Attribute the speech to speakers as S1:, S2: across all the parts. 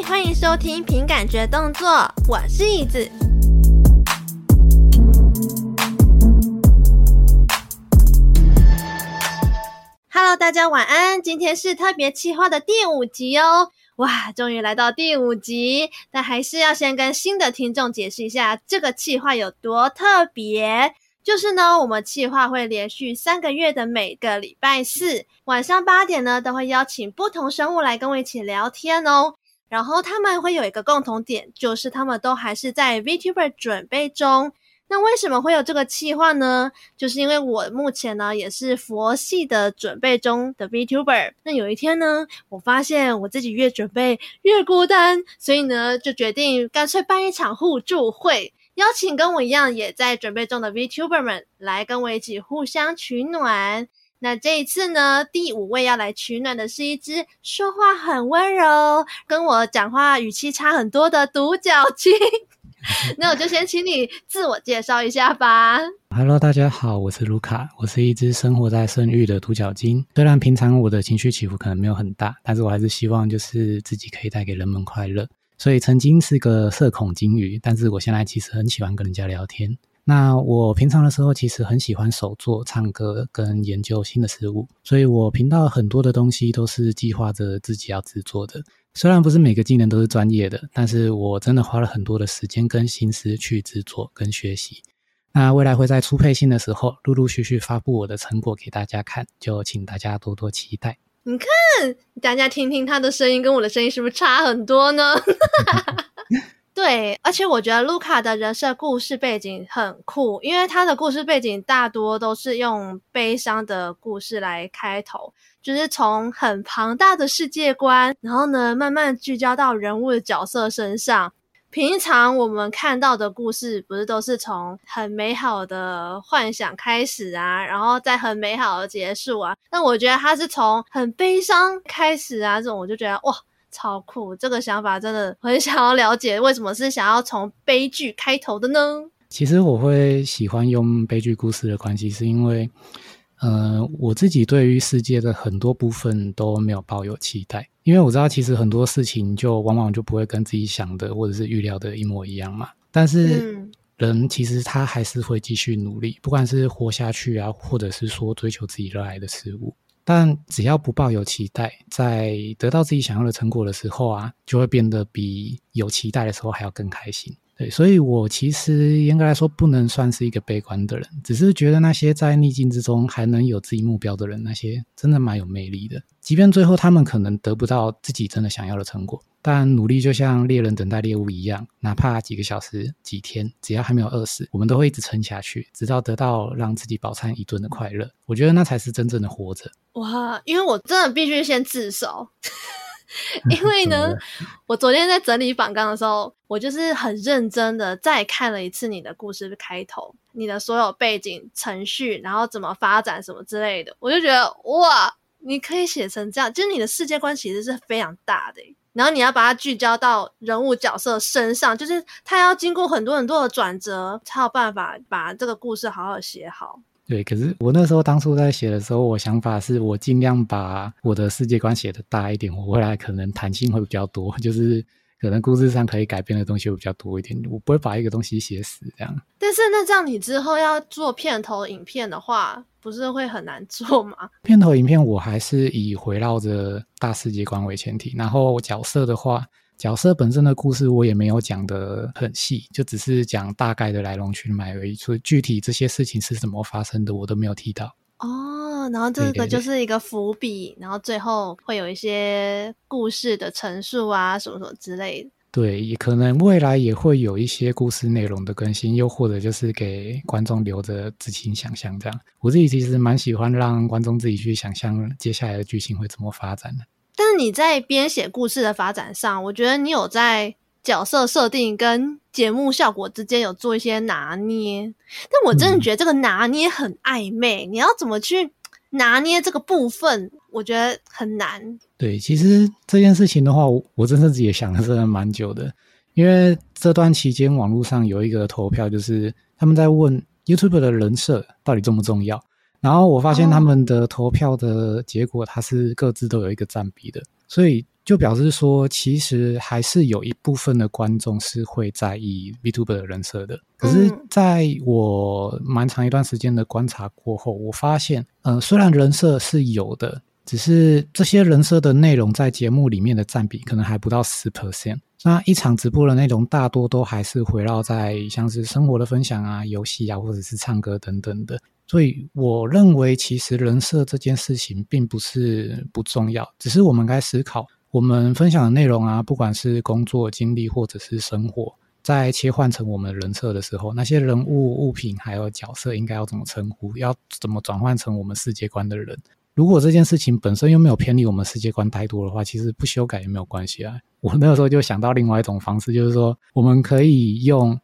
S1: 欢迎收听凭感觉动作，我是椅子。Hello，大家晚安。今天是特别企划的第五集哦。哇，终于来到第五集，但还是要先跟新的听众解释一下这个企划有多特别。就是呢，我们企划会连续三个月的每个礼拜四晚上八点呢，都会邀请不同生物来跟我一起聊天哦。然后他们会有一个共同点，就是他们都还是在 VTuber 准备中。那为什么会有这个企划呢？就是因为我目前呢也是佛系的准备中的 VTuber。那有一天呢，我发现我自己越准备越孤单，所以呢就决定干脆办一场互助会，邀请跟我一样也在准备中的 VTuber 们来跟我一起互相取暖。那这一次呢，第五位要来取暖的是一只说话很温柔、跟我讲话语气差很多的独角鲸。那我就先请你自我介绍一下吧。
S2: Hello，大家好，我是卢卡，我是一只生活在圣域的独角鲸。虽然平常我的情绪起伏可能没有很大，但是我还是希望就是自己可以带给人们快乐。所以曾经是个社恐鲸鱼，但是我现在其实很喜欢跟人家聊天。那我平常的时候其实很喜欢手作、唱歌跟研究新的事物，所以我频道很多的东西都是计划着自己要制作的。虽然不是每个技能都是专业的，但是我真的花了很多的时间跟心思去制作跟学习。那未来会在出配信的时候，陆陆续续发布我的成果给大家看，就请大家多多期待。
S1: 你看，大家听听他的声音跟我的声音是不是差很多呢？对，而且我觉得卢卡的人设故事背景很酷，因为他的故事背景大多都是用悲伤的故事来开头。就是从很庞大的世界观，然后呢，慢慢聚焦到人物的角色身上。平常我们看到的故事，不是都是从很美好的幻想开始啊，然后再很美好的结束啊？但我觉得他是从很悲伤开始啊，这种我就觉得哇，超酷！这个想法真的很想要了解，为什么是想要从悲剧开头的呢？
S2: 其实我会喜欢用悲剧故事的关系，是因为。呃，我自己对于世界的很多部分都没有抱有期待，因为我知道其实很多事情就往往就不会跟自己想的或者是预料的一模一样嘛。但是人其实他还是会继续努力，不管是活下去啊，或者是说追求自己热爱的事物。但只要不抱有期待，在得到自己想要的成果的时候啊，就会变得比有期待的时候还要更开心。对，所以我其实严格来说不能算是一个悲观的人，只是觉得那些在逆境之中还能有自己目标的人，那些真的蛮有魅力的。即便最后他们可能得不到自己真的想要的成果，但努力就像猎人等待猎物一样，哪怕几个小时、几天，只要还没有饿死，我们都会一直撑下去，直到得到让自己饱餐一顿的快乐。我觉得那才是真正的活着。
S1: 哇，因为我真的必须先自首。因为呢，我昨天在整理访纲的时候，我就是很认真的再看了一次你的故事开头，你的所有背景、程序，然后怎么发展什么之类的，我就觉得哇，你可以写成这样，就是你的世界观其实是非常大的，然后你要把它聚焦到人物角色身上，就是他要经过很多很多的转折，才有办法把这个故事好好写好。
S2: 对，可是我那时候当初在写的时候，我想法是我尽量把我的世界观写的大一点，我未来可能弹性会比较多，就是可能故事上可以改变的东西会比较多一点，我不会把一个东西写死这样。
S1: 但是那这样你之后要做片头影片的话，不是会很难做吗？
S2: 片头影片我还是以围绕着大世界观为前提，然后角色的话。角色本身的故事我也没有讲的很细，就只是讲大概的来龙去脉而已。所以具体这些事情是怎么发生的，我都没有提到。
S1: 哦，然后这个就是一个伏笔，对对对，然后最后会有一些故事的陈述啊，什么什么之类的。
S2: 对，也可能未来也会有一些故事内容的更新，又或者就是给观众留着自行想象这样。我自己其实蛮喜欢让观众自己去想象接下来的剧情会怎么发展的。
S1: 但是你在编写故事的发展上，我觉得你有在角色设定跟节目效果之间有做一些拿捏。但我真的觉得这个拿捏很暧昧，嗯、你要怎么去拿捏这个部分，我觉得很难。
S2: 对，其实这件事情的话，我我真的自己也想了真的蛮久的，因为这段期间网络上有一个投票，就是他们在问 YouTube 的人设到底重不重要。然后我发现他们的投票的结果，它是各自都有一个占比的，所以就表示说，其实还是有一部分的观众是会在意 VTuber 的人设的。可是，在我蛮长一段时间的观察过后，我发现，呃，虽然人设是有的，只是这些人设的内容在节目里面的占比可能还不到十 percent。那一场直播的内容大多都还是围绕在像是生活的分享啊、游戏啊，或者是唱歌等等的。所以，我认为其实人设这件事情并不是不重要，只是我们该思考。我们分享的内容啊，不管是工作经历或者是生活，在切换成我们人设的时候，那些人物、物品还有角色应该要怎么称呼？要怎么转换成我们世界观的人？如果这件事情本身又没有偏离我们世界观太多的话，其实不修改也没有关系啊。我那个时候就想到另外一种方式，就是说我们可以用。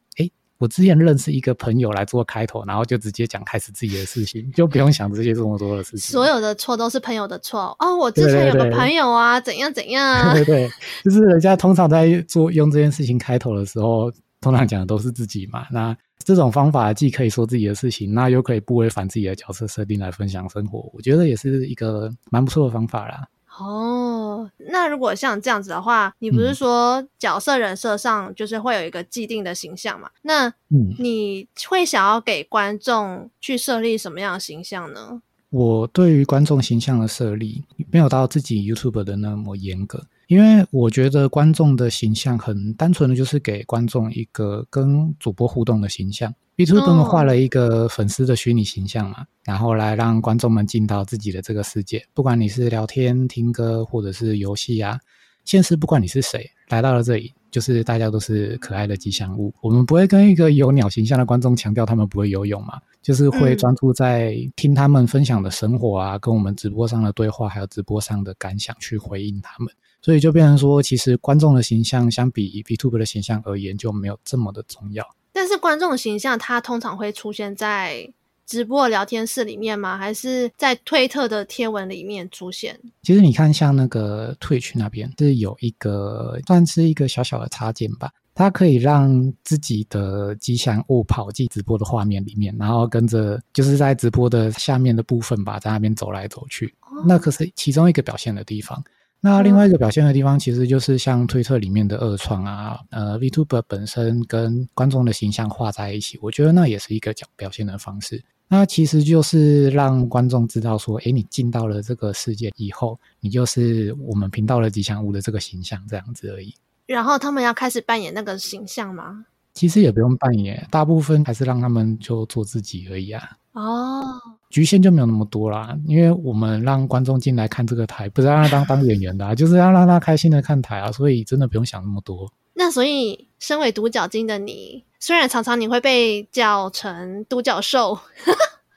S2: 我之前认识一个朋友来做开头，然后就直接讲开始自己的事情，就不用想这些这么多的事情。
S1: 所有的错都是朋友的错哦。我之前有个朋友啊，对对对，怎样怎样啊。
S2: 对，对对，就是人家通常在做用这件事情开头的时候，通常讲的都是自己嘛。那这种方法既可以说自己的事情，那又可以不违反自己的角色设定来分享生活，我觉得也是一个蛮不错的方法啦。
S1: 哦，那如果像这样子的话，你不是说角色人设上就是会有一个既定的形象嘛？那你会想要给观众去设立什么样的形象呢？
S2: 我对于观众形象的设立没有到自己 YouTube 的那么严格。因为我觉得观众的形象很单纯的就是给观众一个跟主播互动的形象。VTuber 们画了一个粉丝的虚拟形象嘛，然后来让观众们进到自己的这个世界。不管你是聊天、听歌，或者是游戏啊，现实不管你是谁，来到了这里，就是大家都是可爱的吉祥物。我们不会跟一个有鸟形象的观众强调他们不会游泳嘛，就是会专注在听他们分享的生活啊，跟我们直播上的对话，还有直播上的感想去回应他们。所以就变成说，其实观众的形象相比 VTuber 的形象而言，就没有这么的重要。
S1: 但是观众形象，它通常会出现在直播聊天室里面吗？还是在推特的贴文里面出现？
S2: 其实你看，像那个 Twitch 那边是有一个算是一个小小的插件吧，它可以让自己的吉祥物跑进直播的画面里面，然后跟着就是在直播的下面的部分吧，在那边走来走去。哦、那可是其中一个表现的地方。那另外一个表现的地方，其实就是像推特里面的二创啊，呃，VTuber 本身跟观众的形象画在一起，我觉得那也是一个讲表现的方式。那其实就是让观众知道说，诶，你进到了这个世界以后，你就是我们频道的吉祥物的这个形象这样子而已。
S1: 然后他们要开始扮演那个形象吗？
S2: 其实也不用扮演，大部分还是让他们就做自己而已啊。
S1: 哦。
S2: 局限就没有那么多啦，因为我们让观众进来看这个台，不是让他当当演员的啊，就是要让他开心的看台啊，所以真的不用想那么多。
S1: 那所以，身为独角鲸的你，虽然常常你会被叫成独角兽，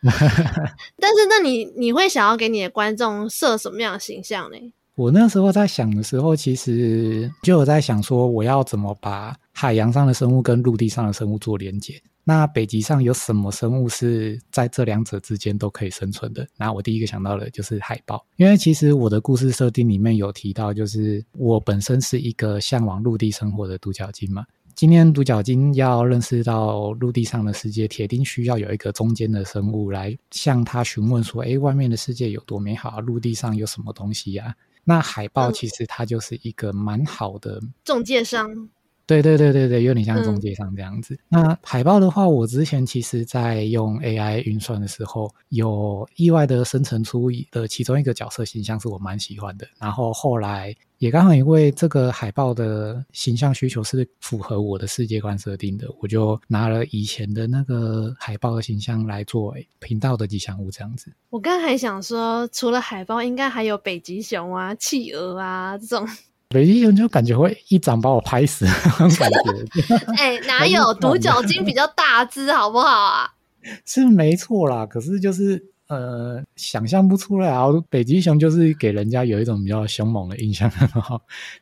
S1: 但是那你你会想要给你的观众设什么样的形象呢？
S2: 我那时候在想的时候，其实就有在想说，我要怎么把海洋上的生物跟陆地上的生物做连接。那北极上有什么生物是在这两者之间都可以生存的？那我第一个想到的就是海豹，因为其实我的故事设定里面有提到，就是我本身是一个向往陆地生活的独角鲸嘛。今天独角鲸要认识到陆地上的世界，铁定需要有一个中间的生物来向他询问说：“哎，外面的世界有多美好啊？陆地上有什么东西呀？”那海豹其实它就是一个蛮好的
S1: 中介商。
S2: 对对对对对，有点像中介商这样子。嗯、那海报的话，我之前其实在用 AI 运算的时候，有意外的生成出的其中一个角色形象是我蛮喜欢的。然后后来也刚好因为这个海报的形象需求是符合我的世界观设定的，我就拿了以前的那个海报的形象来做频道的吉祥物这样子。
S1: 我刚才还想说，除了海报，应该还有北极熊啊、企鹅啊这种。
S2: 北极熊就感觉会一掌把我拍死那种感觉。
S1: 哎、欸，哪有独角鲸比较大只，好不好啊？
S2: 是没错啦，可是就是呃，想象不出来啊。北极熊就是给人家有一种比较凶猛的印象，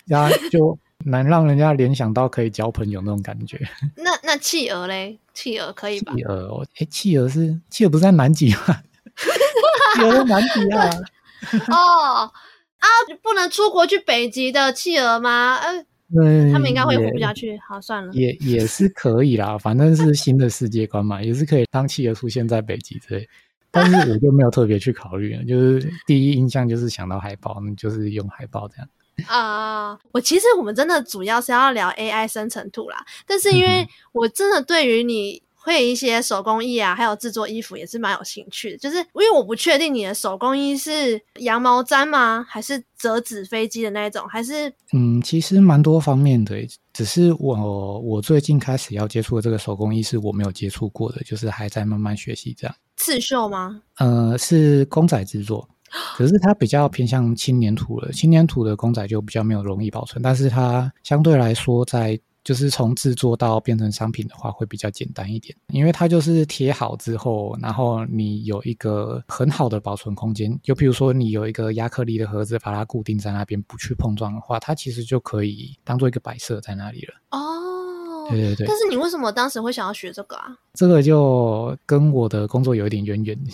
S2: 然后就难让人家联想到可以交朋友那种感觉。
S1: 那那企鹅嘞？企鹅可以吧？
S2: 企鹅，哎、欸，企鹅是企鹅不是在南极吗？企鹅在南极啊。
S1: 哦。啊，不能出国去北极的企鹅吗？呃，嗯，他们应该会活不下去。好，算了，
S2: 也也是可以啦，反正是新的世界观嘛，也是可以当企鹅出现在北极之类。但是我就没有特别去考虑，就是第一印象就是想到海豹，就是用海豹这样。
S1: 啊，uh, 我其实我们真的主要是要聊 AI 生成图啦，但是因为我真的对于你会一些手工艺啊，还有制作衣服也是蛮有兴趣的，就是因为我不确定你的手工艺是羊毛毡吗，还是折纸飞机的那一种，还是
S2: 嗯，其实蛮多方面的，只是我我最近开始要接触的这个手工艺是我没有接触过的，就是还在慢慢学习这样。
S1: 刺绣吗？
S2: 呃，是公仔制作。可是它比较偏向轻粘土了，轻粘土的公仔就比较没有容易保存，但是它相对来说在就是从制作到变成商品的话会比较简单一点，因为它就是贴好之后，然后你有一个很好的保存空间，就比如说你有一个亚克力的盒子，把它固定在那边不去碰撞的话，它其实就可以当做一个摆设在那里了。
S1: 哦，
S2: 对对对。
S1: 但是你为什么当时会想要学这个啊？
S2: 这个就跟我的工作有一点渊源。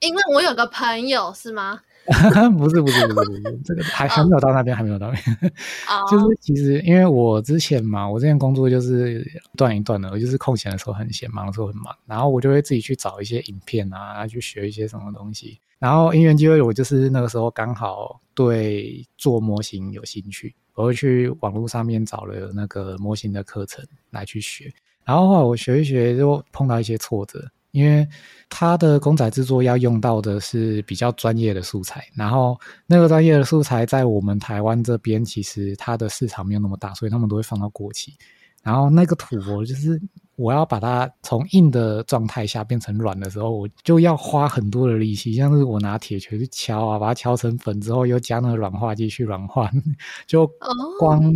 S1: 因为我有个朋友是吗？
S2: 不是不是不是不是，这个还还没有到那边，还没有到那边。
S1: Oh.
S2: 就是其实因为我之前嘛，我之前工作就是一段一段的，我就是空闲的时候很闲，忙的时候很忙，然后我就会自己去找一些影片啊，去学一些什么东西。然后因缘机会，我就是那个时候刚好对做模型有兴趣，我会去网络上面找了那个模型的课程来去学。然后后来我学一学，就碰到一些挫折。因为它的公仔制作要用到的是比较专业的素材，然后那个专业的素材在我们台湾这边其实它的市场没有那么大，所以他们都会放到过期。然后那个土，哦就是我要把它从硬的状态下变成软的时候，我就要花很多的力气，像是我拿铁锤去敲啊，把它敲成粉之后，又加那个软化剂去软化，就光。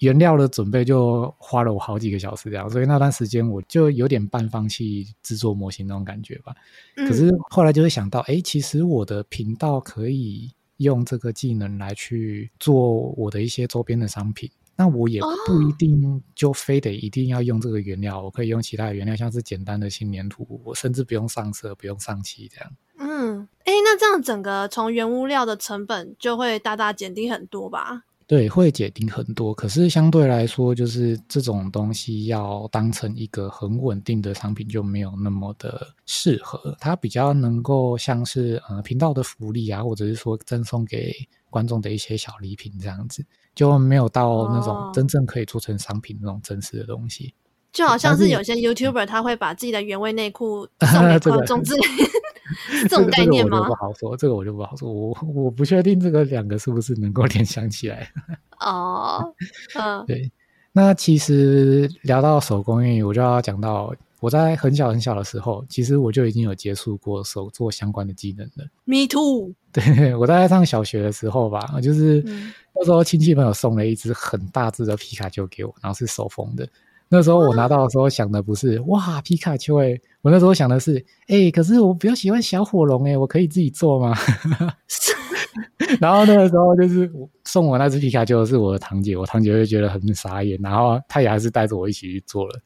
S2: 原料的准备就花了我好几个小时，这样，所以那段时间我就有点半放弃制作模型那种感觉吧。嗯、可是后来就会想到，哎，其实我的频道可以用这个技能来去做我的一些周边的商品，那我也不一定就非得一定要用这个原料，哦、我可以用其他的原料，像是简单的轻粘土，我甚至不用上色，不用上漆这样。
S1: 嗯，哎，那这样整个从原物料的成本就会大大减低很多吧？
S2: 对，会减低很多，可是相对来说，就是这种东西要当成一个很稳定的商品，就没有那么的适合。它比较能够像是呃频道的福利啊，或者是说赠送给观众的一些小礼品这样子，就没有到那种真正可以做成商品那种真实的东西。哦、
S1: 就好像是有些 YouTuber 他会把自己的原味内裤 送给观众之类。这种概念
S2: 吗？这个、我不好说，这个我就不好说，我我不确定这个两个是不是能够联想起来。
S1: 哦，嗯，
S2: 对。那其实聊到手工艺，我就要讲到我在很小很小的时候，其实我就已经有接触过手作相关的技能了。
S1: Me too。
S2: 对，我在上小学的时候吧，就是那时候亲戚朋友送了一只很大只的皮卡丘给我，然后是手缝的。那时候我拿到的时候想的不是哇皮卡丘诶，我那时候想的是哎、欸，可是我比较喜欢小火龙诶，我可以自己做吗？然后那个时候就是送我那只皮卡丘的是我的堂姐，我堂姐就觉得很傻眼，然后她也还是带着我一起去做了。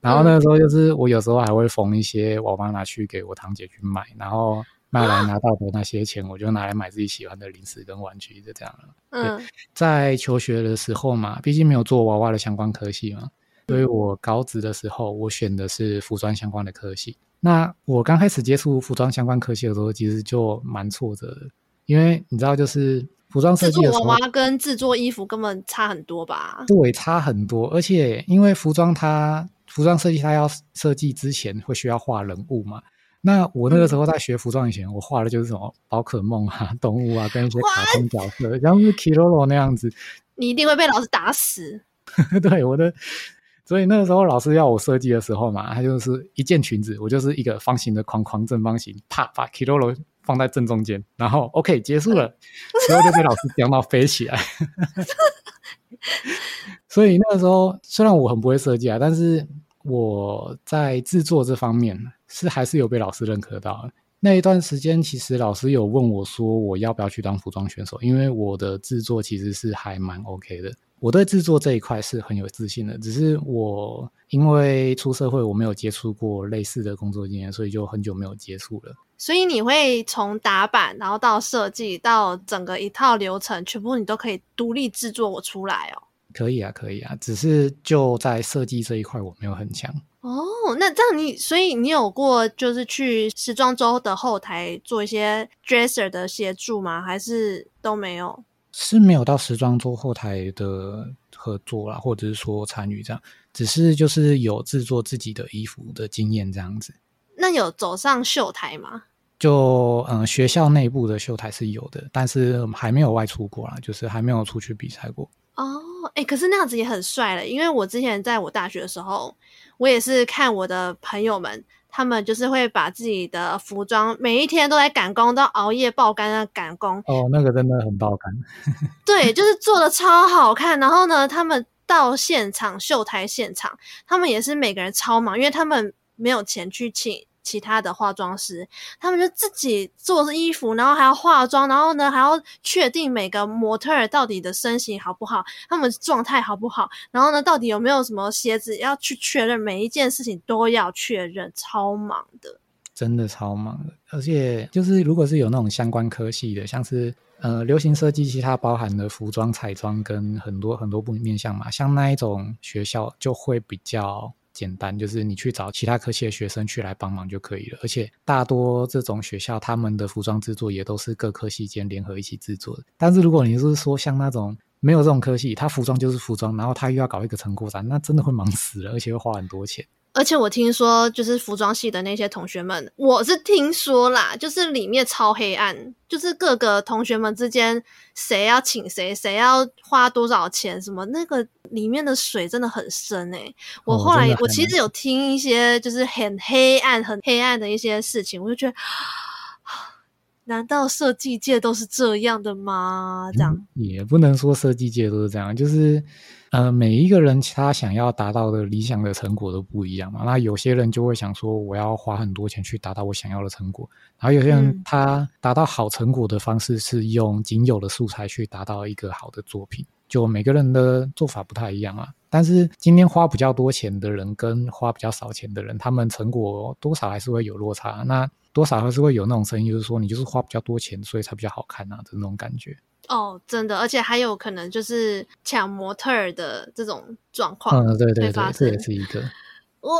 S2: 然后那个时候就是我有时候还会缝一些，我妈拿去给我堂姐去卖，然后卖来拿到的那些钱，我就拿来买自己喜欢的零食跟玩具，就这样了。嗯，在求学的时候嘛，毕竟没有做娃娃的相关科系嘛。所以我高职的时候，我选的是服装相关的科系。那我刚开始接触服装相关科系的时候，其实就蛮挫折的，因为你知道，就是服装设计的时候，
S1: 娃娃跟制作衣服根本差很多吧？
S2: 对，差很多。而且因为服装它服装设计它要设计之前会需要画人物嘛。那我那个时候在学服装以前，嗯、我画的就是什么宝可梦啊、动物啊，跟一些卡通角色，What? 像是 Kirolo 那样子。
S1: 你一定会被老师打死。
S2: 对，我的。所以那个时候老师要我设计的时候嘛，他就是一件裙子，我就是一个方形的框框正方形，啪把 Kirolo 放在正中间，然后 OK 结束了，然后就被老师讲到飞起来。所以那个时候虽然我很不会设计啊，但是我在制作这方面是还是有被老师认可到。那一段时间，其实老师有问我说我要不要去当服装选手，因为我的制作其实是还蛮 OK 的。我对制作这一块是很有自信的，只是我因为出社会，我没有接触过类似的工作经验，所以就很久没有接触了。
S1: 所以你会从打版，然后到设计，到整个一套流程，全部你都可以独立制作我出来哦？
S2: 可以啊，可以啊，只是就在设计这一块我没有很强。
S1: 哦，那这样你，所以你有过就是去时装周的后台做一些 dresser 的协助吗？还是都没有？
S2: 是没有到时装周后台的合作啦，或者是说参与这样，只是就是有制作自己的衣服的经验这样子。
S1: 那有走上秀台吗？
S2: 就嗯，学校内部的秀台是有的，但是还没有外出过啦，就是还没有出去比赛过。
S1: 哦，哎，可是那样子也很帅了，因为我之前在我大学的时候，我也是看我的朋友们。他们就是会把自己的服装每一天都在赶工，都熬夜爆肝的赶工。
S2: 哦，那个真的很爆肝。
S1: 对，就是做的超好看。然后呢，他们到现场秀台现场，他们也是每个人超忙，因为他们没有钱去请。其他的化妆师，他们就自己做衣服，然后还要化妆，然后呢还要确定每个模特儿到底的身形好不好，他们状态好不好，然后呢到底有没有什么鞋子要去确认，每一件事情都要确认，超忙的，
S2: 真的超忙的。而且就是如果是有那种相关科系的，像是呃流行设计，其他包含的服装、彩妆跟很多很多不面向嘛，像那一种学校就会比较。简单，就是你去找其他科系的学生去来帮忙就可以了。而且大多这种学校，他们的服装制作也都是各科系间联合一起制作的。但是如果你是说像那种没有这种科系，他服装就是服装，然后他又要搞一个成果展，那真的会忙死了，而且会花很多钱。
S1: 而且我听说，就是服装系的那些同学们，我是听说啦，就是里面超黑暗，就是各个同学们之间谁要请谁，谁要花多少钱，什么那个里面的水真的很深诶、欸。我后来、哦、我其实有听一些就是很黑暗、很黑暗的一些事情，我就觉得，难道设计界都是这样的吗？这样、嗯、
S2: 也不能说设计界都是这样，就是。呃，每一个人他想要达到的理想的成果都不一样嘛。那有些人就会想说，我要花很多钱去达到我想要的成果。然后有些人他达到好成果的方式是用仅有的素材去达到一个好的作品。就每个人的做法不太一样啊。但是今天花比较多钱的人跟花比较少钱的人，他们成果多少还是会有落差。那多少还是会有那种声音，就是说你就是花比较多钱，所以才比较好看啊的那种感觉。
S1: 哦，真的，而且还有可能就是抢模特儿的这种状况，
S2: 嗯，对对对，这也是一个。
S1: 哇，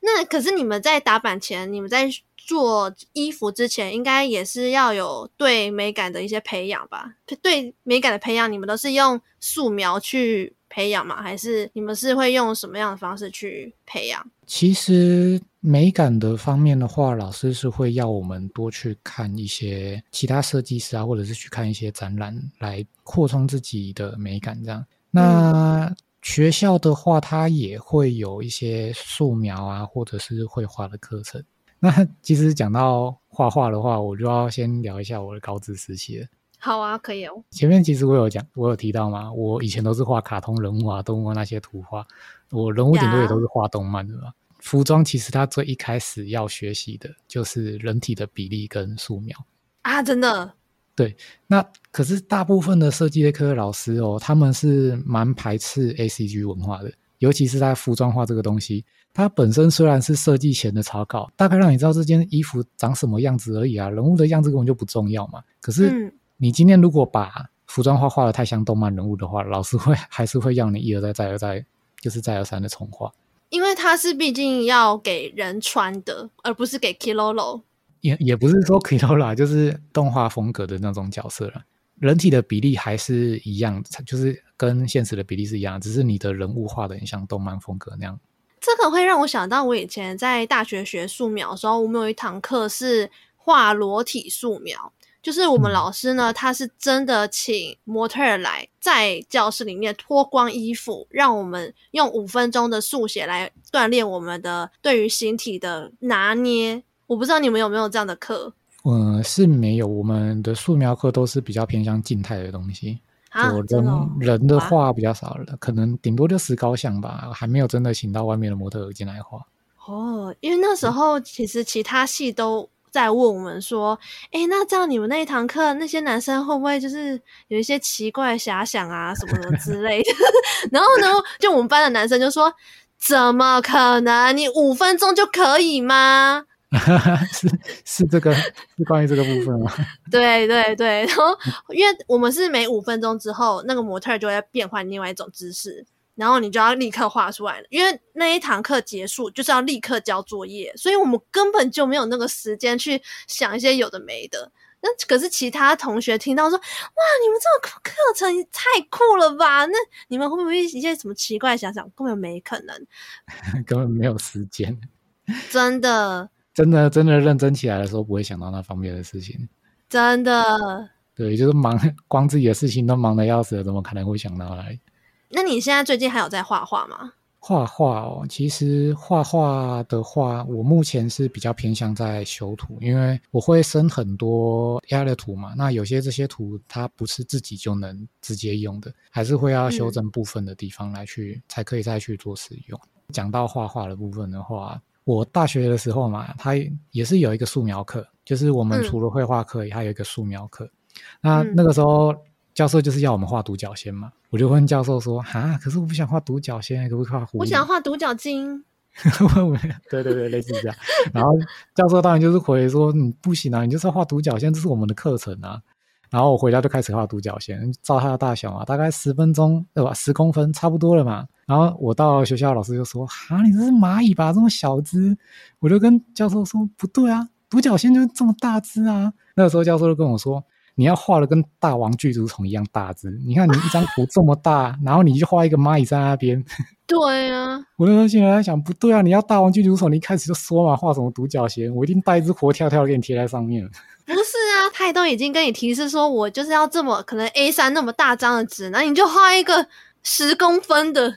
S1: 那可是你们在打版前，你们在做衣服之前，应该也是要有对美感的一些培养吧？对美感的培养，你们都是用素描去培养吗？还是你们是会用什么样的方式去培养？
S2: 其实美感的方面的话，老师是会要我们多去看一些其他设计师啊，或者是去看一些展览，来扩充自己的美感。这样，那、嗯、学校的话，它也会有一些素描啊，或者是绘画的课程。那其实讲到画画的话，我就要先聊一下我的高职时期了。
S1: 好啊，可以哦。
S2: 前面其实我有讲，我有提到嘛？我以前都是画卡通人物啊、动物那些图画，我人物顶多也都是画动漫的嘛。服装其实它最一开始要学习的就是人体的比例跟素描
S1: 啊，真的。
S2: 对，那可是大部分的设计类科的老师哦，他们是蛮排斥 ACG 文化的，尤其是在服装画这个东西，它本身虽然是设计前的草稿，大概让你知道这件衣服长什么样子而已啊，人物的样子根本就不重要嘛。可是。嗯你今天如果把服装画画的太像动漫人物的话，老师会还是会要你一而再再而再，就是再而三的重画。
S1: 因为它是毕竟要给人穿的，而不是给 Kilolo。
S2: 也也不是说 Kilolo，就是动画风格的那种角色了。人体的比例还是一样，就是跟现实的比例是一样，只是你的人物画的很像动漫风格那样。
S1: 这个会让我想到，我以前在大学学素描的时候，我们有一堂课是画裸体素描。就是我们老师呢，他是真的请模特儿来在教室里面脱光衣服，让我们用五分钟的速写来锻炼我们的对于形体的拿捏。我不知道你们有没有这样的课？
S2: 嗯，是没有。我们的素描课都是比较偏向静态的东西，啊，人？人的画比较少了，可能顶多就石膏像吧，还没有真的请到外面的模特儿进来画。
S1: 哦，因为那时候其实其他系都。在问我们说：“诶，那这样你们那一堂课，那些男生会不会就是有一些奇怪的遐想啊，什么什么之类的？” 然后呢，就我们班的男生就说：“怎么可能？你五分钟就可以吗？”
S2: 是是这个是关于这个部分吗？
S1: 对对对，然后因为我们是每五分钟之后，那个模特就会变换另外一种姿势。然后你就要立刻画出来了，因为那一堂课结束就是要立刻交作业，所以我们根本就没有那个时间去想一些有的没的。那可是其他同学听到说，哇，你们这个课程太酷了吧？那你们会不会一些什么奇怪想想？根本没可能，
S2: 根本没有时间。
S1: 真的，
S2: 真的，真的认真起来的时候，不会想到那方面的事情。
S1: 真的，
S2: 对，就是忙，光自己的事情都忙得要死了，怎么可能会想到来？
S1: 那你现在最近还有在画画吗？
S2: 画画哦，其实画画的话，我目前是比较偏向在修图，因为我会生很多 AI 的图嘛。那有些这些图它不是自己就能直接用的，还是会要修正部分的地方来去，嗯、才可以再去做使用。讲到画画的部分的话，我大学的时候嘛，它也是有一个素描课，就是我们除了绘画课，还有一个素描课。嗯、那那个时候。教授就是要我们画独角仙嘛，我就问教授说：“哈，可是我不想画独角仙，可不可以画狐狸？”
S1: 我想画独角鲸。
S2: 对对对，类似这样。然后教授当然就是回说：“你不行啊，你就是要画独角仙，这是我们的课程啊。”然后我回家就开始画独角仙，照它的大小嘛，大概十分钟对吧？十公分差不多了嘛。然后我到学校，老师就说：“哈，你这是蚂蚁吧？这么小只？”我就跟教授说：“不对啊，独角仙就是这么大只啊。”那个时候教授就跟我说。你要画的跟大王巨足虫一样大只，你看你一张图这么大，然后你就画一个蚂蚁在那边。
S1: 对啊，
S2: 我那时候现在在想，不对啊，你要大王巨足虫，你一开始就说嘛，画什么独角仙，我一定带一只活跳跳给你贴在上面。
S1: 不是啊，他都已经跟你提示说，我就是要这么可能 A 三那么大张的纸，那你就画一个十公分的。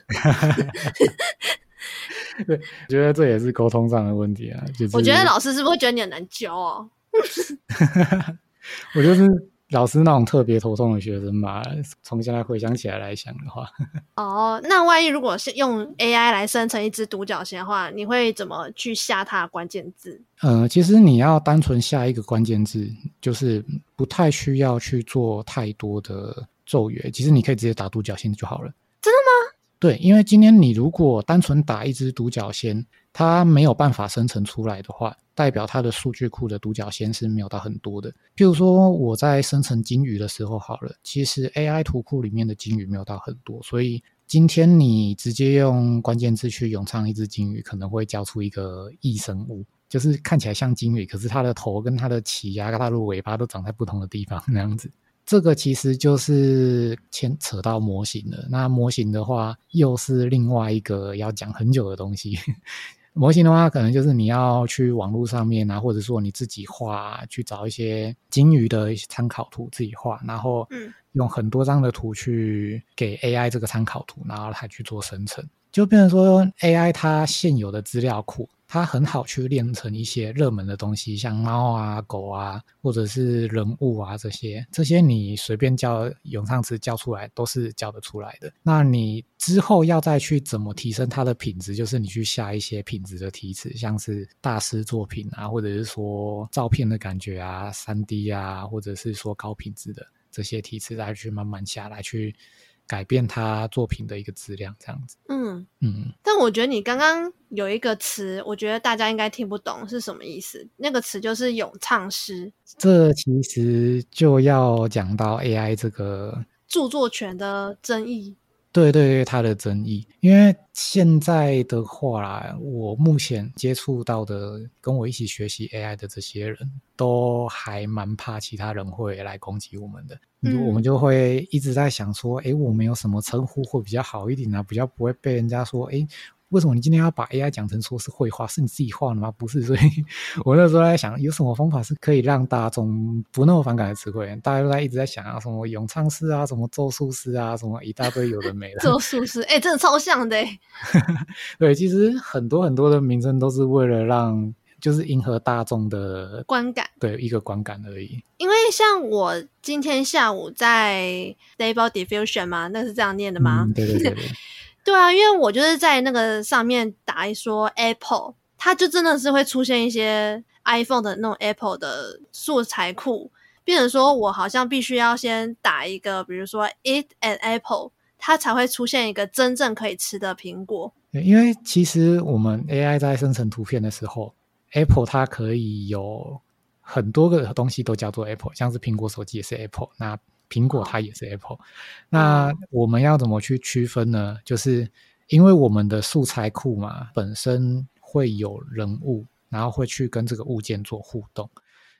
S2: 对，我觉得这也是沟通上的问题啊。就是、
S1: 我觉得老师是不是会觉得你很难教哦？
S2: 我就是老师那种特别头痛的学生嘛。从现在回想起来来想的话，
S1: 哦，那万一如果是用 AI 来生成一只独角仙的话，你会怎么去下它的关键字？
S2: 呃，其实你要单纯下一个关键字，就是不太需要去做太多的咒语。其实你可以直接打独角仙就好了。
S1: 真的吗？
S2: 对，因为今天你如果单纯打一只独角仙，它没有办法生成出来的话。代表它的数据库的独角仙是没有到很多的。譬如说我在生成鲸鱼的时候，好了，其实 AI 图库里面的鲸鱼没有到很多，所以今天你直接用关键字去咏唱一只鲸鱼，可能会交出一个异生物，就是看起来像鲸鱼，可是它的头跟它的鳍呀、跟它的尾巴都长在不同的地方那样子。这个其实就是牵扯到模型了。那模型的话，又是另外一个要讲很久的东西。模型的话，可能就是你要去网络上面啊，或者说你自己画，去找一些金鱼的一些参考图自己画，然后用很多张的图去给 AI 这个参考图，然后它去做生成，就变成说 AI 它现有的资料库。它很好去练成一些热门的东西，像猫啊、狗啊，或者是人物啊这些，这些你随便叫永唱词叫出来都是叫得出来的。那你之后要再去怎么提升它的品质，就是你去下一些品质的题词，像是大师作品啊，或者是说照片的感觉啊、三 D 啊，或者是说高品质的这些题词，再去慢慢下来去。改变他作品的一个质量，这样子。嗯嗯。
S1: 但我觉得你刚刚有一个词，我觉得大家应该听不懂是什么意思。那个词就是咏唱师。
S2: 这其实就要讲到 AI 这个
S1: 著作权的争议。
S2: 对对对，它的争议。因为现在的话啦，我目前接触到的跟我一起学习 AI 的这些人都还蛮怕其他人会来攻击我们的。我们就会一直在想说，诶，我们有什么称呼会比较好一点呢？比较不会被人家说，哎，为什么你今天要把 AI 讲成说是绘画？是你自己画的吗？不是，所以 我那时候在想，有什么方法是可以让大众不那么反感的词汇？大家都在一直在想啊，什么咏唱师啊，什么咒术师啊，什么一大堆有的没的。
S1: 咒术师，诶，真的超像的。
S2: 对，其实很多很多的名称都是为了让。就是迎合大众的观感，对，一个观感而已。
S1: 因为像我今天下午在 Stable Diffusion 嘛，那是这样念的吗？
S2: 嗯、对对对对。
S1: 对啊，因为我就是在那个上面打一说 Apple，它就真的是会出现一些 iPhone 的那种 Apple 的素材库，变成说我好像必须要先打一个，比如说 Eat an Apple，它才会出现一个真正可以吃的苹果。
S2: 因为其实我们 AI 在生成图片的时候。Apple 它可以有很多个东西都叫做 Apple，像是苹果手机也是 Apple，那苹果它也是 Apple。那我们要怎么去区分呢？就是因为我们的素材库嘛，本身会有人物，然后会去跟这个物件做互动，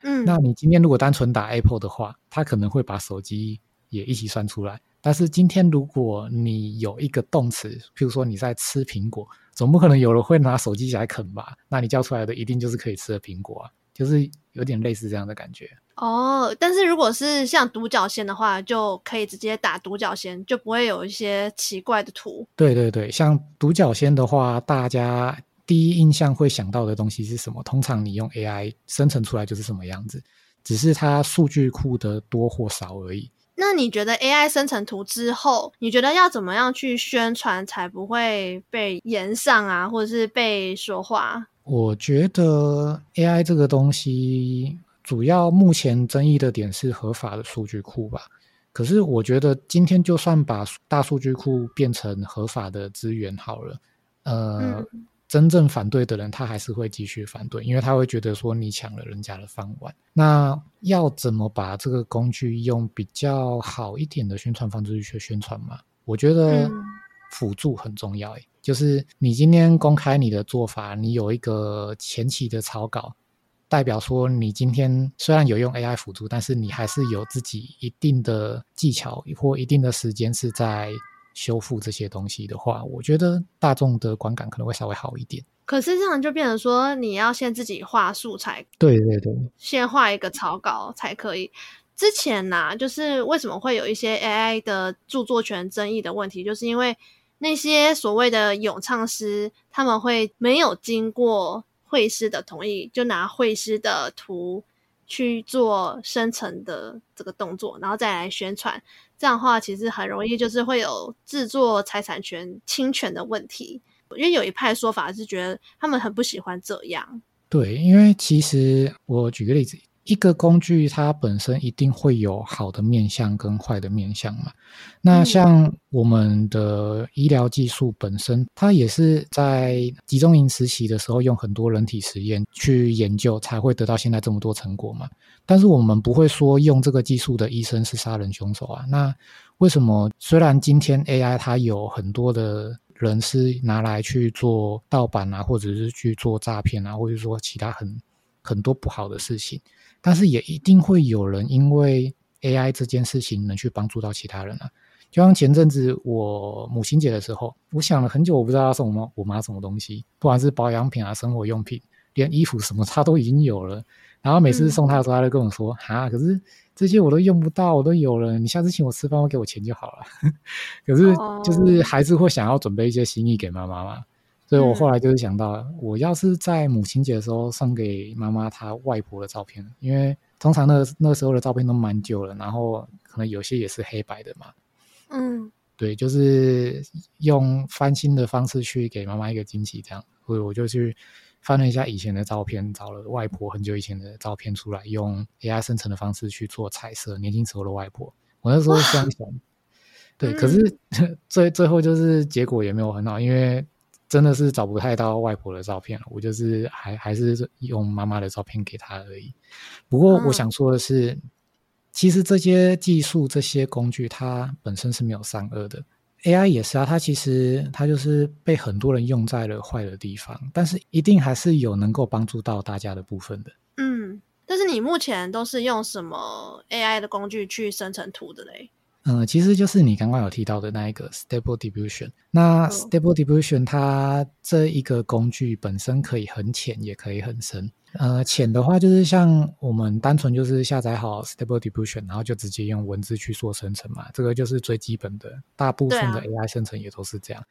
S2: 嗯，那你今天如果单纯打 Apple 的话，它可能会把手机也一起算出来。但是今天如果你有一个动词，譬如说你在吃苹果，总不可能有人会拿手机起来啃吧？那你叫出来的一定就是可以吃的苹果啊，就是有点类似这样的感觉。
S1: 哦，但是如果是像独角仙的话，就可以直接打独角仙，就不会有一些奇怪的图。
S2: 对对对，像独角仙的话，大家第一印象会想到的东西是什么？通常你用 AI 生成出来就是什么样子，只是它数据库的多或少而已。
S1: 那你觉得 AI 生成图之后，你觉得要怎么样去宣传才不会被延上啊，或者是被说话？
S2: 我觉得 AI 这个东西，主要目前争议的点是合法的数据库吧。可是我觉得今天就算把大数据库变成合法的资源好了，呃。嗯真正反对的人，他还是会继续反对，因为他会觉得说你抢了人家的饭碗。那要怎么把这个工具用比较好一点的宣传方式去宣传嘛？我觉得辅助很重要。诶，就是你今天公开你的做法，你有一个前期的草稿，代表说你今天虽然有用 AI 辅助，但是你还是有自己一定的技巧或一定的时间是在。修复这些东西的话，我觉得大众的观感可能会稍微好一点。
S1: 可是这样就变成说，你要先自己画素材，
S2: 对对对，
S1: 先画一个草稿才可以。之前呢、啊，就是为什么会有一些 AI 的著作权争议的问题，就是因为那些所谓的咏唱师，他们会没有经过绘师的同意，就拿绘师的图去做生成的这个动作，然后再来宣传。这样的话，其实很容易就是会有制作财产权侵权的问题。因为有一派说法是觉得他们很不喜欢这样。
S2: 对，因为其实我举个例子。一个工具它本身一定会有好的面向跟坏的面向嘛。那像我们的医疗技术本身，它也是在集中营实习的时候用很多人体实验去研究，才会得到现在这么多成果嘛。但是我们不会说用这个技术的医生是杀人凶手啊。那为什么虽然今天 AI 它有很多的人是拿来去做盗版啊，或者是去做诈骗啊，或者说其他很很多不好的事情？但是也一定会有人因为 AI 这件事情能去帮助到其他人啊，就像前阵子我母亲节的时候，我想了很久，我不知道要送我妈我妈什么东西，不管是保养品啊、生活用品，连衣服什么她都已经有了。然后每次送他的时候，他就跟我说：“哈、嗯，可是这些我都用不到，我都有了，你下次请我吃饭，我给我钱就好了。”可是就是还是会想要准备一些心意给妈妈嘛。所以我后来就是想到，嗯，我要是在母亲节的时候送给妈妈她外婆的照片，因为通常那个那时候的照片都蛮旧了，然后可能有些也是黑白的嘛。嗯，对，就是用翻新的方式去给妈妈一个惊喜，这样。所以我就去翻了一下以前的照片，找了外婆很久以前的照片出来，用 AI 生成的方式去做彩色，年轻时候的外婆。我那时候这样想，对，可是 最最后就是结果也没有很好，因为。真的是找不太到外婆的照片了，我就是还还是用妈妈的照片给她而已。不过我想说的是，嗯、其实这些技术、这些工具，它本身是没有善恶的。AI 也是啊，它其实它就是被很多人用在了坏的地方，但是一定还是有能够帮助到大家的部分的。
S1: 嗯，但是你目前都是用什么 AI 的工具去生成图的嘞？
S2: 嗯，其实就是你刚刚有提到的那一个 Stable Diffusion。那 Stable Diffusion 它这一个工具本身可以很浅，也可以很深。呃，浅的话就是像我们单纯就是下载好 Stable Diffusion，然后就直接用文字去做生成嘛，这个就是最基本的。大部分的 AI 生成也都是这样。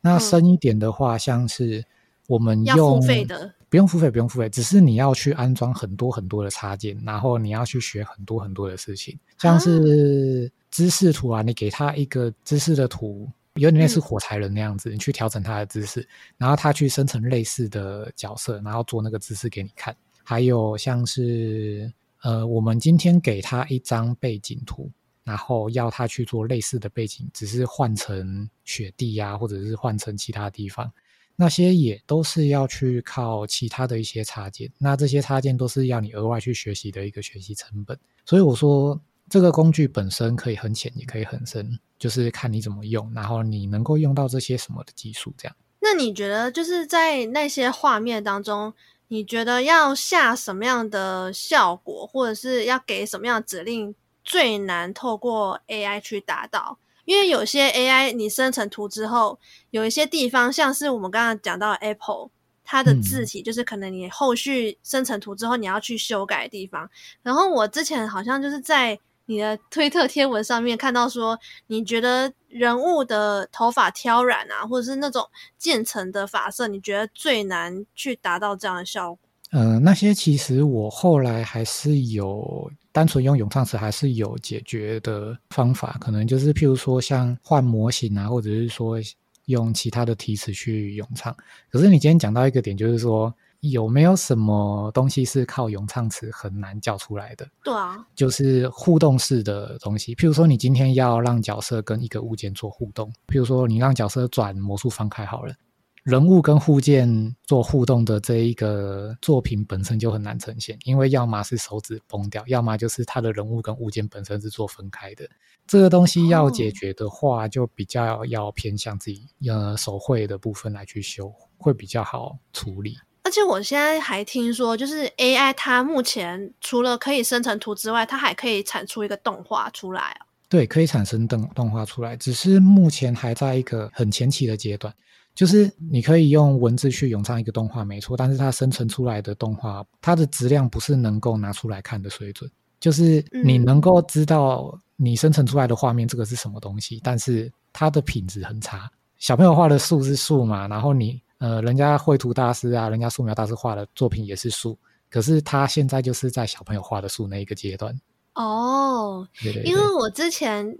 S2: 那深一点的话，像是我们用
S1: 付费的，
S2: 不用付费，不用付费，只是你要去安装很多很多的插件，然后你要去学很多很多的事情，像是。知识图啊，你给他一个知识的图，有点类似火柴人那样子，嗯、你去调整他的姿势，然后他去生成类似的角色，然后做那个姿势给你看。还有像是呃，我们今天给他一张背景图，然后要他去做类似的背景，只是换成雪地呀、啊，或者是换成其他地方，那些也都是要去靠其他的一些插件。那这些插件都是要你额外去学习的一个学习成本。所以我说。这个工具本身可以很浅，也可以很深，就是看你怎么用，然后你能够用到这些什么的技术，这样。
S1: 那你觉得就是在那些画面当中，你觉得要下什么样的效果，或者是要给什么样的指令最难透过 AI 去达到？因为有些 AI 你生成图之后，有一些地方像是我们刚刚讲到 Apple，它的字体就是可能你后续生成图之后你要去修改的地方。然后我之前好像就是在你的推特贴文上面看到说，你觉得人物的头发挑染啊，或者是那种渐层的发色，你觉得最难去达到这样的效果？
S2: 呃，那些其实我后来还是有单纯用咏唱词还是有解决的方法，可能就是譬如说像换模型啊，或者是说用其他的提词去咏唱。可是你今天讲到一个点，就是说有没有什么东西是靠咏唱词很难叫出来的？
S1: 对啊，
S2: 就是互动式的东西。譬如说你今天要让角色跟一个物件做互动，譬如说你让角色转魔术方块好了。人物跟物件做互动的这一个作品本身就很难呈现，因为要么是手指崩掉，要么就是他的人物跟物件本身是做分开的。这个东西要解决的话，就比较要偏向自己呃手绘的部分来去修，会比较好处理。
S1: 而且我现在还听说，就是 AI 它目前除了可以生成图之外，它还可以产出一个动画出来啊。
S2: 对，可以产生动动画出来，只是目前还在一个很前期的阶段。就是你可以用文字去咏唱一个动画，没错，但是它生成出来的动画，它的质量不是能够拿出来看的水准。就是你能够知道你生成出来的画面这个是什么东西，但是它的品质很差。小朋友画的树是树嘛，然后你呃，人家绘图大师啊，人家素描大师画的作品也是树，可是他现在就是在小朋友画的树那一个阶段。
S1: 哦，
S2: 对对对，
S1: 因为我之前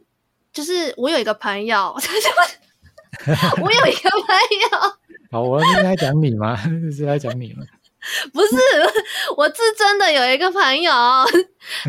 S1: 就是我有一个朋友。我有一个朋友，
S2: 好，我是在讲你吗？是在讲你吗？
S1: 不是，我是真的有一个朋友，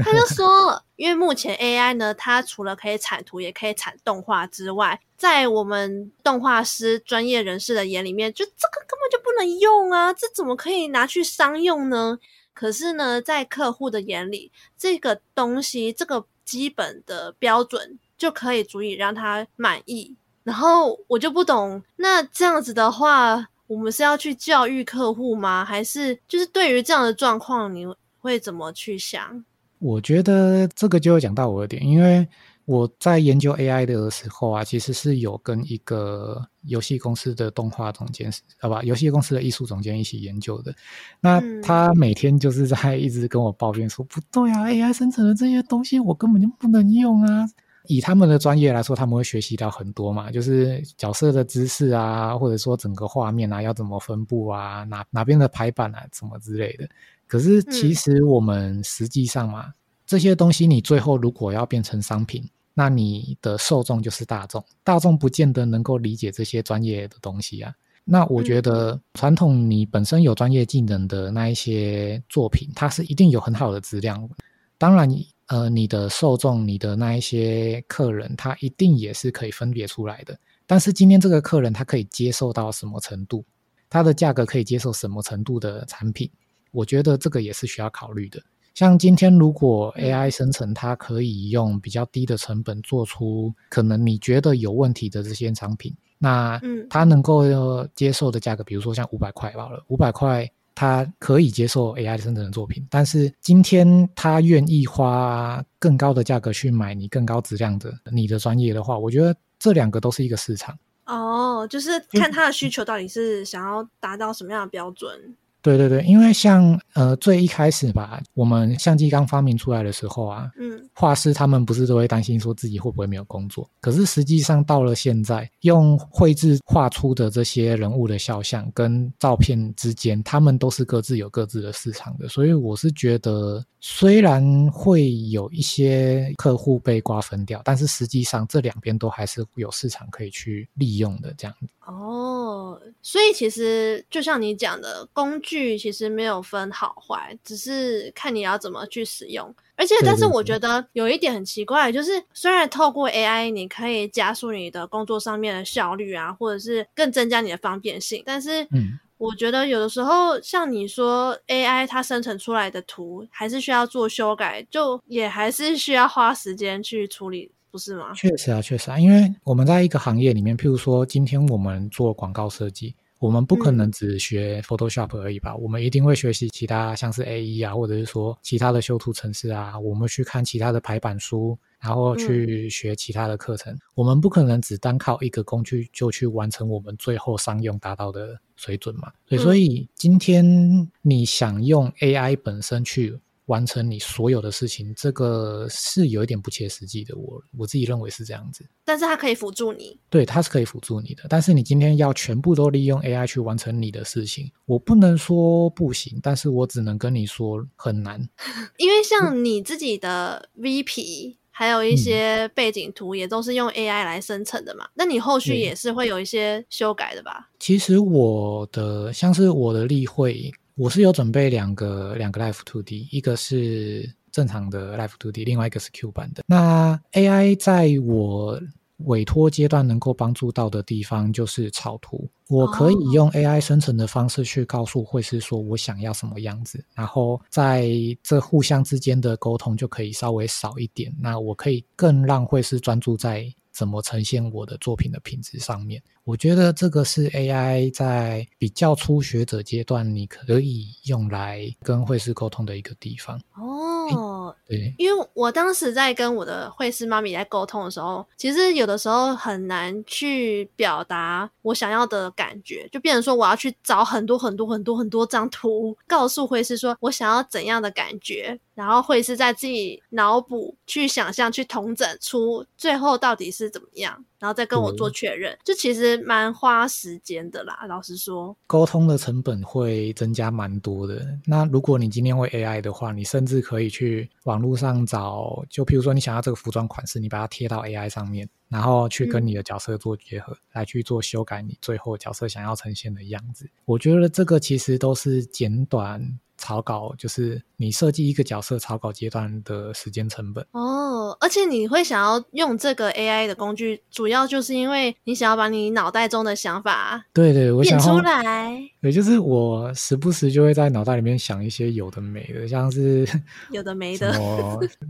S1: 他就说，因为目前 AI 呢，它除了可以产图，也可以产动画之外，在我们动画师专业人士的眼里面，就这个根本就不能用啊，这怎么可以拿去商用呢？可是呢，在客户的眼里，这个东西，这个基本的标准就可以足以让他满意。然后我就不懂，那这样子的话，我们是要去教育客户吗？还是就是对于这样的状况，你会怎么去想？
S2: 我觉得这个就有讲到我的点，因为我在研究 AI 的时候啊，其实是有跟一个游戏公司的动画总监，好吧，游戏公司的艺术总监一起研究的。那他每天就是在一直跟我抱怨说，嗯、不对啊，AI 生成的这些东西我根本就不能用啊。以他们的专业来说，他们会学习到很多嘛，就是角色的姿势啊，或者说整个画面啊要怎么分布啊，哪哪边的排版啊，什么之类的。可是其实我们实际上嘛，嗯、这些东西你最后如果要变成商品，那你的受众就是大众，大众不见得能够理解这些专业的东西啊。那我觉得传统你本身有专业技能的那一些作品，它是一定有很好的质量。当然你。呃，你的受众，你的那一些客人，他一定也是可以分别出来的。但是今天这个客人，他可以接受到什么程度？他的价格可以接受什么程度的产品？我觉得这个也是需要考虑的。像今天如果 AI 生成，它可以用比较低的成本做出可能你觉得有问题的这些商品，那它能够接受的价格，比如说像五百块好了，五百块。他可以接受 AI 生成的作品，但是今天他愿意花更高的价格去买你更高质量的你的专业的话，我觉得这两个都是一个市场。
S1: 哦，就是看他的需求到底是想要达到什么样的标准。
S2: 对对对，因为像呃最一开始吧，我们相机刚发明出来的时候啊，嗯，画师他们不是都会担心说自己会不会没有工作？可是实际上到了现在，用绘制画出的这些人物的肖像跟照片之间，他们都是各自有各自的市场的。所以我是觉得，虽然会有一些客户被瓜分掉，但是实际上这两边都还是有市场可以去利用的这样子。
S1: 哦，所以其实就像你讲的，工具其实没有分好坏，只是看你要怎么去使用。而且，但是我觉得有一点很奇怪，就是虽然透过 AI 你可以加速你的工作上面的效率啊，或者是更增加你的方便性，但是，嗯，我觉得有的时候像你说 AI 它生成出来的图还是需要做修改，就也还是需要花时间去处理。不是吗？
S2: 确实啊，确实啊，因为我们在一个行业里面，譬如说今天我们做广告设计，我们不可能只学 Photoshop 而已吧？嗯、我们一定会学习其他，像是 AE 啊，或者是说其他的修图程式啊。我们去看其他的排版书，然后去学其他的课程。嗯、我们不可能只单靠一个工具就去完成我们最后商用达到的水准嘛？所以，所以今天你想用 AI 本身去。完成你所有的事情，这个是有一点不切实际的。我我自己认为是这样子，
S1: 但是它可以辅助你。
S2: 对，它是可以辅助你的。但是你今天要全部都利用 AI 去完成你的事情，我不能说不行，但是我只能跟你说很难。
S1: 因为像你自己的 VP、嗯、还有一些背景图也都是用 AI 来生成的嘛，那你后续也是会有一些修改的吧？
S2: 其实我的像是我的例会。我是有准备两个两个 Life 2D，一个是正常的 Life 2D，另外一个是 Q 版的。那 AI 在我委托阶段能够帮助到的地方就是草图，我可以用 AI 生成的方式去告诉绘师说我想要什么样子，然后在这互相之间的沟通就可以稍微少一点。那我可以更让绘师专注在怎么呈现我的作品的品质上面。我觉得这个是 AI 在比较初学者阶段，你可以用来跟绘师沟通的一个地方。
S1: 哦，对，因为我当时在跟我的绘师妈咪在沟通的时候，其实有的时候很难去表达我想要的感觉，就变成说我要去找很多很多很多很多张图，告诉绘师说我想要怎样的感觉，然后绘师在自己脑补去想象去统整出最后到底是怎么样。然后再跟我做确认，就其实蛮花时间的啦。老实说，
S2: 沟通的成本会增加蛮多的。那如果你今天会 AI 的话，你甚至可以去网络上找，就譬如说你想要这个服装款式，你把它贴到 AI 上面，然后去跟你的角色做结合，嗯、来去做修改你最后角色想要呈现的样子。我觉得这个其实都是简短。草稿就是你设计一个角色草稿阶段的时间成本
S1: 哦，而且你会想要用这个 AI 的工具，主要就是因为你想要把你脑袋中的想法
S2: 对对，我想
S1: 出来。
S2: 对，就是我时不时就会在脑袋里面想一些有的没的，像是
S1: 有的没的，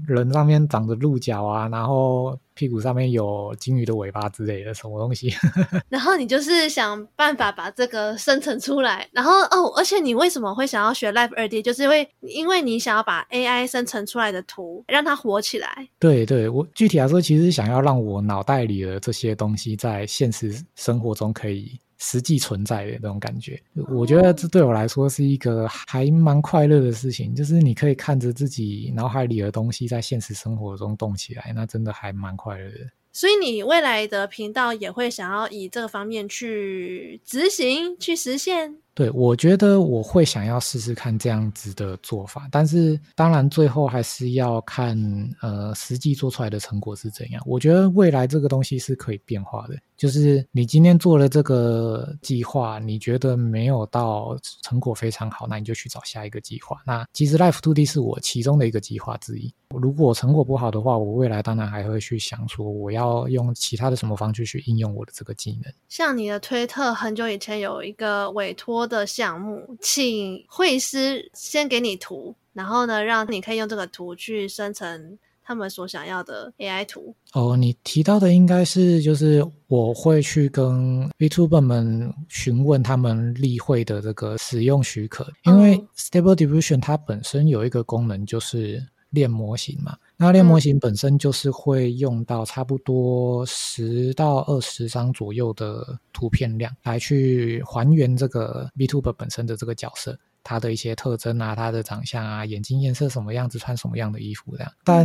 S2: 人上面长着鹿角啊，然后。屁股上面有金鱼的尾巴之类的什么东西，
S1: 然后你就是想办法把这个生成出来，然后哦，而且你为什么会想要学 Live 二 D，就是因为因为你想要把 AI 生成出来的图让它活起来。
S2: 对对，我具体来说，其实想要让我脑袋里的这些东西在现实生活中可以。实际存在的那种感觉，我觉得这对我来说是一个还蛮快乐的事情。就是你可以看着自己脑海里的东西在现实生活中动起来，那真的还蛮快乐的。
S1: 所以你未来的频道也会想要以这个方面去执行、去实现？
S2: 对，我觉得我会想要试试看这样子的做法，但是当然最后还是要看呃实际做出来的成果是怎样。我觉得未来这个东西是可以变化的，就是你今天做了这个计划，你觉得没有到成果非常好，那你就去找下一个计划。那其实 Life to D 是我其中的一个计划之一。如果成果不好的话，我未来当然还会去想说我要用其他的什么方式去应用我的这个技能。
S1: 像你的推特很久以前有一个委托。的项目，请绘师先给你图，然后呢，让你可以用这个图去生成他们所想要的 AI 图。
S2: 哦，你提到的应该是就是我会去跟 VTuber 们询问他们例会的这个使用许可，因为 Stable Diffusion 它本身有一个功能就是练模型嘛。那练模型本身就是会用到差不多十到二十张左右的图片量来去还原这个 VTuber 本身的这个角色。他的一些特征啊，他的长相啊，眼睛颜色什么样子，穿什么样的衣服这样。但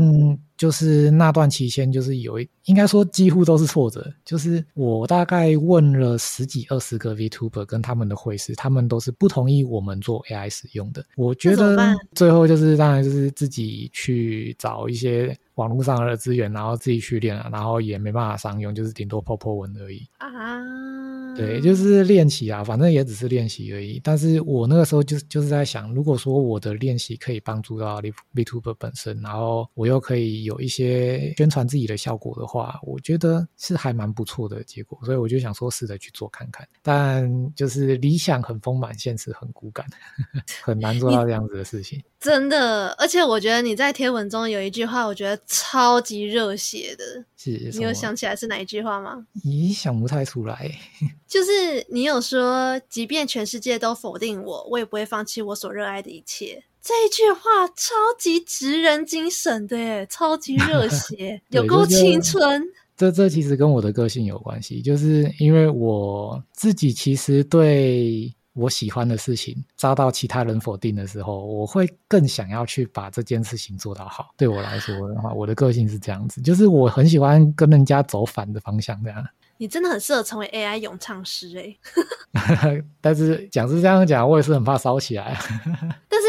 S2: 就是那段期间，就是有一应该说几乎都是挫折。就是我大概问了十几二十个 VTuber 跟他们的会师，他们都是不同意我们做 AI 使用的。我觉得最后就是当然就是自己去找一些。网络上的资源，然后自己去练啊，然后也没办法商用，就是顶多 po po 文而已啊。对，就是练习啊，反正也只是练习而已。但是我那个时候就就是在想，如果说我的练习可以帮助到 VTuber 本身，然后我又可以有一些宣传自己的效果的话，我觉得是还蛮不错的结果。所以我就想说，试着去做看看。但就是理想很丰满，现实很骨感，很难做到这样子的事情。
S1: 真的，而且我觉得你在贴文中有一句话，我觉得超级热血的。
S2: 是，
S1: 你有想起来是哪一句话吗？
S2: 咦，想不太出来。
S1: 就是你有说，即便全世界都否定我，我也不会放弃我所热爱的一切。这一句话超级直人精神的耶，超级热 血，有够青春。
S2: 这这其实跟我的个性有关系，就是因为我自己其实对我喜欢的事情遭到其他人否定的时候，我会更想要去把这件事情做到好。对我来说的话，我的个性是这样子，就是我很喜欢跟人家走反的方向，这样。
S1: 你真的很适合成为 AI 咏唱师哎。
S2: 但是讲是这样讲，我也是很怕烧起
S1: 来。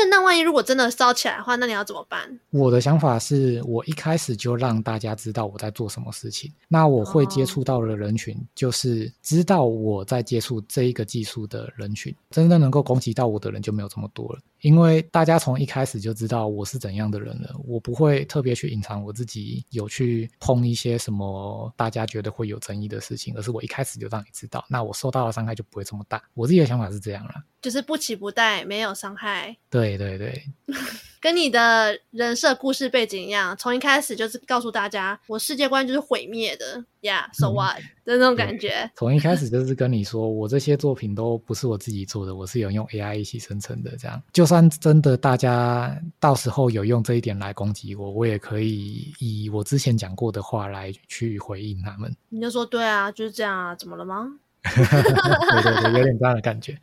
S1: 那万一如果真的烧起来的话，那你要怎么办？
S2: 我的想法是我一开始就让大家知道我在做什么事情。那我会接触到的人群，就是知道我在接触这一个技术的人群。真正能够攻击到我的人就没有这么多了，因为大家从一开始就知道我是怎样的人了。我不会特别去隐藏我自己有去碰一些什么大家觉得会有争议的事情，而是我一开始就让你知道，那我受到的伤害就不会这么大。我自己的想法是这样啦。
S1: 就是不期不待，没有伤害。
S2: 对对对，
S1: 跟你的人设故事背景一样，从一开始就是告诉大家，我世界观就是毁灭的呀。Yeah, so what？、嗯、的那种感觉。从一开始就是跟你说，我这些作品都不是我自己做的，我是有用 AI 一起生成的。这样，就算真的大家到时候有用这一点来攻击我，我也可以以我之前讲过的话来去回应他们。你就说对啊，就是这样啊，怎么了吗？
S2: 对对对，有点这样的感觉。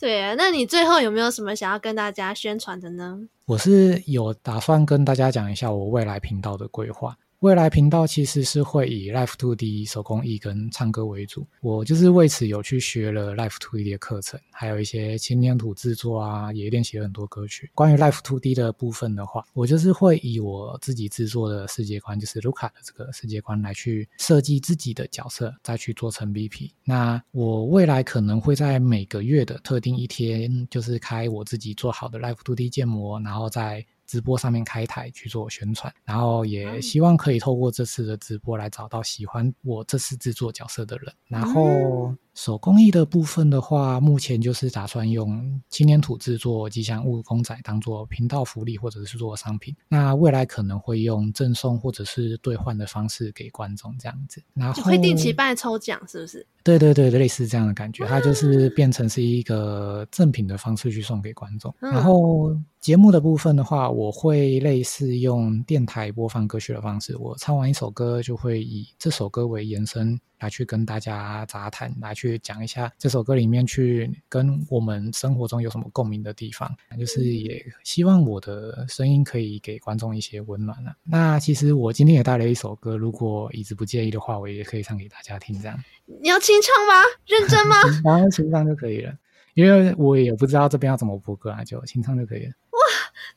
S1: 对啊，那你最后有没有什么想要跟大家宣传的呢？
S2: 我是有打算跟大家讲一下我未来频道的规划。未来频道其实是会以 Live 2D 手工艺跟唱歌为主，我就是为此有去学了 Live 2D 的课程，还有一些轻黏土制作啊，也练习了很多歌曲。关于 Live 2D 的部分的话，我就是会以我自己制作的世界观，就是 Luca 的这个世界观来去设计自己的角色，再去做成 BP。那我未来可能会在每个月的特定一天，就是开我自己做好的 Live 2D 建模，然后再直播上面开台去做宣传，然后也希望可以透过这次的直播来找到喜欢我这次制作角色的人，然后。手工艺的部分的话，目前就是打算用青粘土制作吉祥物公仔当做频道福利或者是做商品。那未来可能会用赠送或者是兑换的方式给观众这样子。然后
S1: 会定期办抽奖，是不是？
S2: 对对对，类似这样的感觉，它就是变成是一个赠品的方式去送给观众。然后节目的部分的话，我会类似用电台播放歌曲的方式，我唱完一首歌就会以这首歌为延伸。来去跟大家杂谈，来去讲一下这首歌里面去跟我们生活中有什么共鸣的地方，就是也希望我的声音可以给观众一些温暖了。那其实我今天也带了一首歌，如果椅子不介意的话，我也可以唱给大家听。这样
S1: 你要清唱吗？认真吗？
S2: 然后清唱就可以了，因为我也不知道这边要怎么播歌啊，就清唱就可以了。
S1: 哇，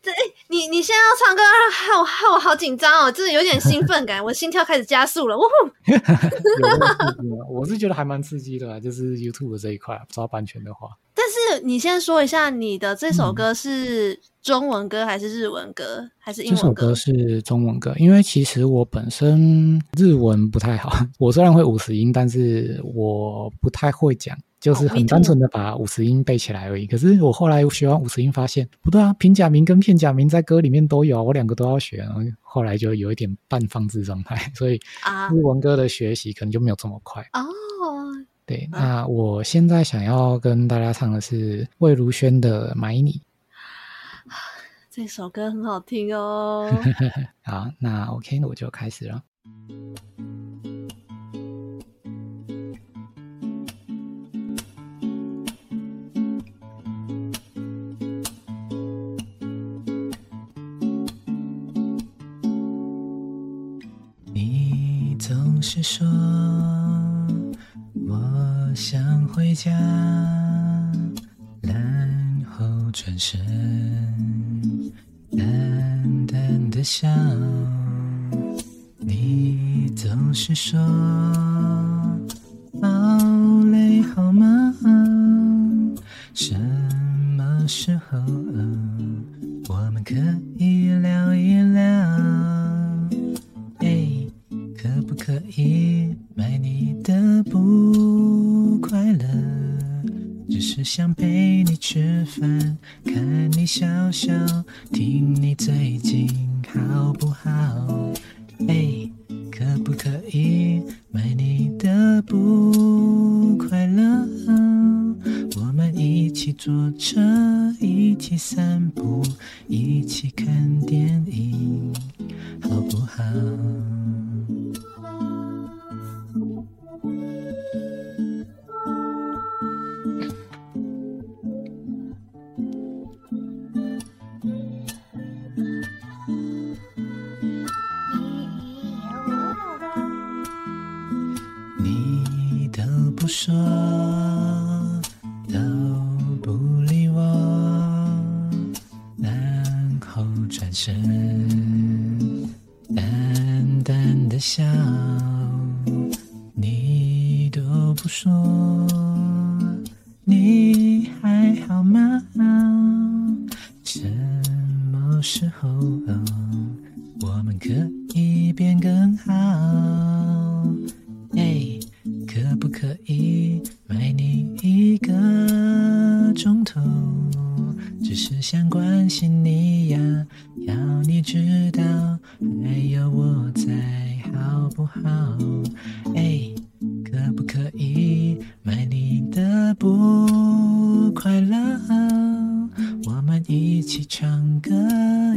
S1: 这。你现在要唱歌，害我害我好紧张哦，就是有点兴奋感，我心跳开始加速了。呜呼！
S2: 我是觉得还蛮刺激的，就是 YouTube 这一块，抓版权的话。
S1: 但是你先说一下，你的这首歌是中文歌还是日文歌还是英文歌？
S2: 这首歌是中文歌，因为其实我本身日文不太好，我虽然会五十音，但是我不太会讲。就是很单纯的把五十音背起来而已。可是我后来学完五十音，发现不对啊，平假名跟片假名在歌里面都有啊，我两个都要学。然后后来就有一点半放置状态，所以日文歌的学习可能就没有这么快。哦，对，那我现在想要跟大家唱的是魏如萱的《买你》。
S1: 这首歌很好听哦。
S2: 好，那 OK，那我就开始了。你总是说，我想回家，然后转身，淡淡的笑。你总是说，好累好吗？陪你吃饭，看你
S3: 笑笑，听你最近好不好？哎，可不可以买你的不快乐？我们一起坐车，一起散步，一起看电影，好不好？说快乐？我们一起唱歌，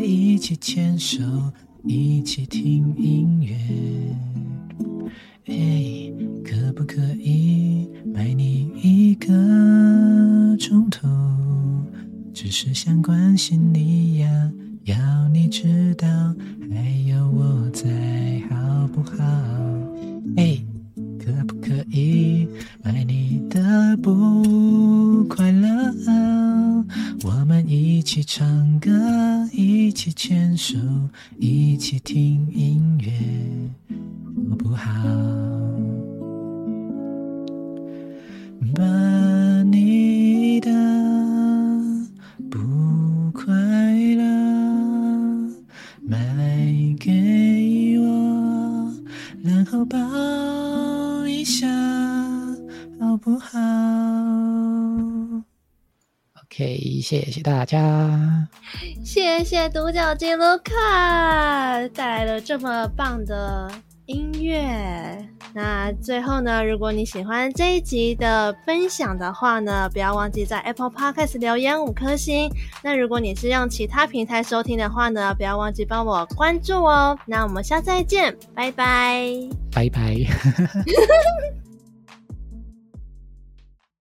S3: 一起牵手，一起听音乐。哎。可不可以买你一个钟头？只是想关心你呀，要你知道还有我在，好不好？哎，可不一买你的不快乐？我们一起唱歌，一起牵手，一起听音乐，好不好？把你的不快乐卖给我，然后抱一下，好不好
S2: ？OK，谢谢大家，
S1: 谢谢独角鸡卢卡带来了这么棒的音乐。那最后呢，如果你喜欢这一集的分享的话呢，不要忘记在 Apple Podcast 留言五颗星。那如果你是用其他平台收听的话呢，不要忘记帮我关注哦。那我们下次再见，拜拜，
S2: 拜拜。